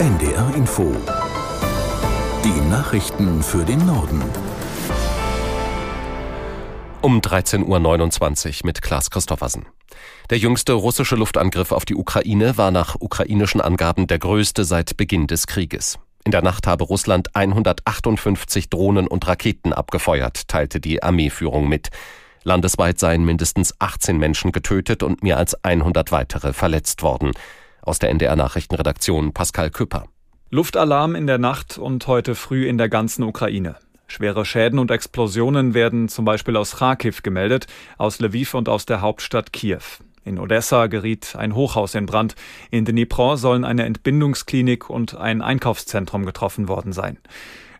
NDR Info. Die Nachrichten für den Norden. Um 13.29 Uhr mit Klaas Christoffersen. Der jüngste russische Luftangriff auf die Ukraine war nach ukrainischen Angaben der größte seit Beginn des Krieges. In der Nacht habe Russland 158 Drohnen und Raketen abgefeuert, teilte die Armeeführung mit. Landesweit seien mindestens 18 Menschen getötet und mehr als 100 weitere verletzt worden. Aus der NDR Nachrichtenredaktion Pascal Küpper. Luftalarm in der Nacht und heute früh in der ganzen Ukraine. Schwere Schäden und Explosionen werden zum Beispiel aus Kharkiv gemeldet, aus Lviv und aus der Hauptstadt Kiew. In Odessa geriet ein Hochhaus in Brand. In Dnipro sollen eine Entbindungsklinik und ein Einkaufszentrum getroffen worden sein.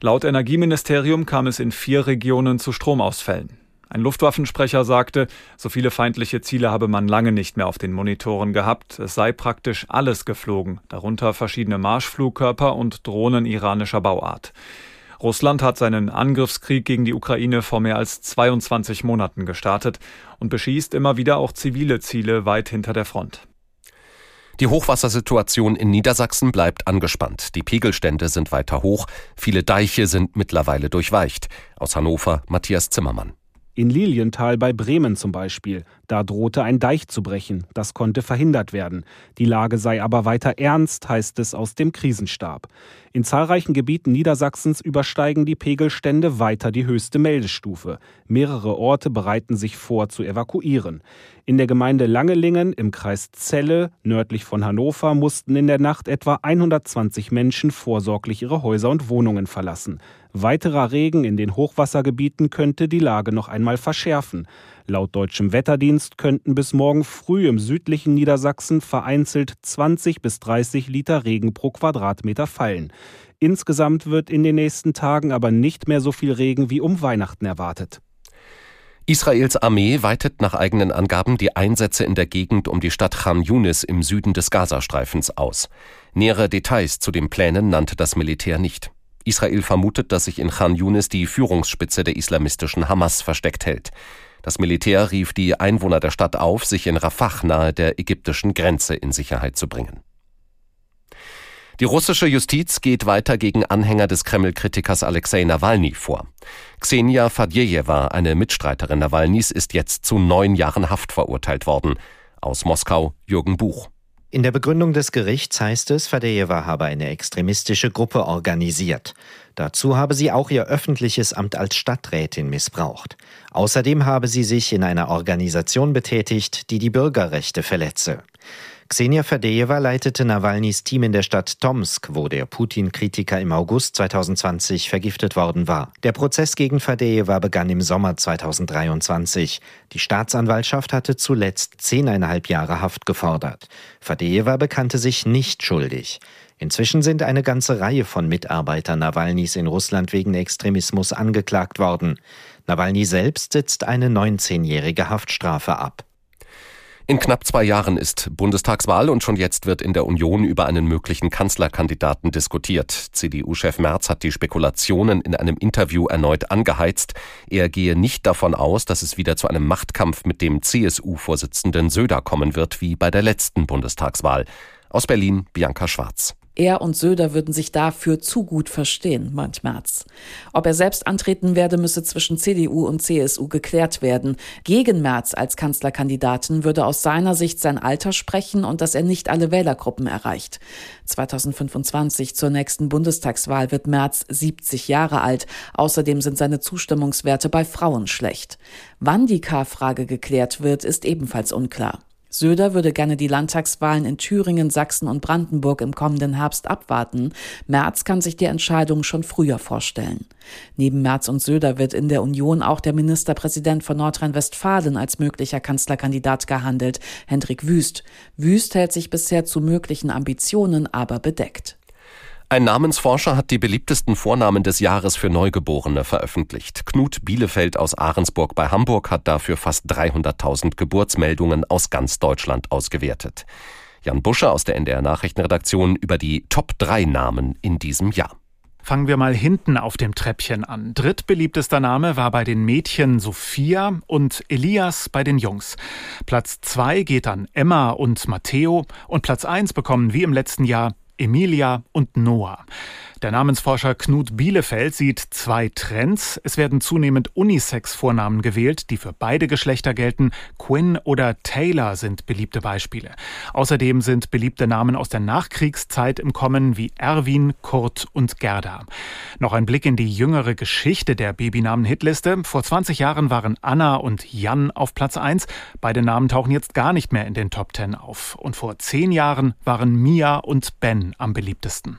Laut Energieministerium kam es in vier Regionen zu Stromausfällen. Ein Luftwaffensprecher sagte, so viele feindliche Ziele habe man lange nicht mehr auf den Monitoren gehabt. Es sei praktisch alles geflogen, darunter verschiedene Marschflugkörper und Drohnen iranischer Bauart. Russland hat seinen Angriffskrieg gegen die Ukraine vor mehr als 22 Monaten gestartet und beschießt immer wieder auch zivile Ziele weit hinter der Front. Die Hochwassersituation in Niedersachsen bleibt angespannt. Die Pegelstände sind weiter hoch. Viele Deiche sind mittlerweile durchweicht. Aus Hannover Matthias Zimmermann. In Lilienthal bei Bremen zum Beispiel. Da drohte ein Deich zu brechen. Das konnte verhindert werden. Die Lage sei aber weiter ernst, heißt es aus dem Krisenstab. In zahlreichen Gebieten Niedersachsens übersteigen die Pegelstände weiter die höchste Meldestufe. Mehrere Orte bereiten sich vor zu evakuieren. In der Gemeinde Langelingen im Kreis Celle, nördlich von Hannover, mussten in der Nacht etwa 120 Menschen vorsorglich ihre Häuser und Wohnungen verlassen. Weiterer Regen in den Hochwassergebieten könnte die Lage noch einmal verschärfen. Laut deutschem Wetterdienst könnten bis morgen früh im südlichen Niedersachsen vereinzelt 20 bis 30 Liter Regen pro Quadratmeter fallen. Insgesamt wird in den nächsten Tagen aber nicht mehr so viel Regen wie um Weihnachten erwartet. Israels Armee weitet nach eigenen Angaben die Einsätze in der Gegend um die Stadt Khan Yunis im Süden des Gazastreifens aus. Nähere Details zu den Plänen nannte das Militär nicht. Israel vermutet, dass sich in Khan Yunis die Führungsspitze der islamistischen Hamas versteckt hält. Das Militär rief die Einwohner der Stadt auf, sich in Rafah nahe der ägyptischen Grenze in Sicherheit zu bringen. Die russische Justiz geht weiter gegen Anhänger des Kreml-Kritikers Alexei Nawalny vor. Xenia Fadjejewa, eine Mitstreiterin Nawalnys, ist jetzt zu neun Jahren Haft verurteilt worden. Aus Moskau Jürgen Buch. In der Begründung des Gerichts heißt es, Fadejewa habe eine extremistische Gruppe organisiert. Dazu habe sie auch ihr öffentliches Amt als Stadträtin missbraucht. Außerdem habe sie sich in einer Organisation betätigt, die die Bürgerrechte verletze. Xenia Fadejewa leitete Nawalnys Team in der Stadt Tomsk, wo der Putin-Kritiker im August 2020 vergiftet worden war. Der Prozess gegen Fadejewa begann im Sommer 2023. Die Staatsanwaltschaft hatte zuletzt zehneinhalb Jahre Haft gefordert. Fadejewa bekannte sich nicht schuldig. Inzwischen sind eine ganze Reihe von Mitarbeitern Nawalnys in Russland wegen Extremismus angeklagt worden. Nawalny selbst sitzt eine 19-jährige Haftstrafe ab. In knapp zwei Jahren ist Bundestagswahl und schon jetzt wird in der Union über einen möglichen Kanzlerkandidaten diskutiert. CDU-Chef Merz hat die Spekulationen in einem Interview erneut angeheizt. Er gehe nicht davon aus, dass es wieder zu einem Machtkampf mit dem CSU-Vorsitzenden Söder kommen wird wie bei der letzten Bundestagswahl. Aus Berlin Bianca Schwarz. Er und Söder würden sich dafür zu gut verstehen, meint Merz. Ob er selbst antreten werde, müsse zwischen CDU und CSU geklärt werden. Gegen Merz als Kanzlerkandidaten würde aus seiner Sicht sein Alter sprechen und dass er nicht alle Wählergruppen erreicht. 2025 zur nächsten Bundestagswahl wird Merz 70 Jahre alt. Außerdem sind seine Zustimmungswerte bei Frauen schlecht. Wann die K-Frage geklärt wird, ist ebenfalls unklar. Söder würde gerne die Landtagswahlen in Thüringen, Sachsen und Brandenburg im kommenden Herbst abwarten. Merz kann sich die Entscheidung schon früher vorstellen. Neben Merz und Söder wird in der Union auch der Ministerpräsident von Nordrhein-Westfalen als möglicher Kanzlerkandidat gehandelt, Hendrik Wüst. Wüst hält sich bisher zu möglichen Ambitionen aber bedeckt. Ein Namensforscher hat die beliebtesten Vornamen des Jahres für Neugeborene veröffentlicht. Knut Bielefeld aus Ahrensburg bei Hamburg hat dafür fast 300.000 Geburtsmeldungen aus ganz Deutschland ausgewertet. Jan Busche aus der NDR Nachrichtenredaktion über die Top 3 Namen in diesem Jahr. Fangen wir mal hinten auf dem Treppchen an. Drittbeliebtester Name war bei den Mädchen Sophia und Elias bei den Jungs. Platz 2 geht an Emma und Matteo und Platz 1 bekommen wie im letzten Jahr Emilia und Noah. Der Namensforscher Knut Bielefeld sieht zwei Trends. Es werden zunehmend Unisex-Vornamen gewählt, die für beide Geschlechter gelten. Quinn oder Taylor sind beliebte Beispiele. Außerdem sind beliebte Namen aus der Nachkriegszeit im Kommen wie Erwin, Kurt und Gerda. Noch ein Blick in die jüngere Geschichte der Babynamen-Hitliste. Vor 20 Jahren waren Anna und Jan auf Platz 1. Beide Namen tauchen jetzt gar nicht mehr in den Top 10 auf. Und vor zehn Jahren waren Mia und Ben am beliebtesten.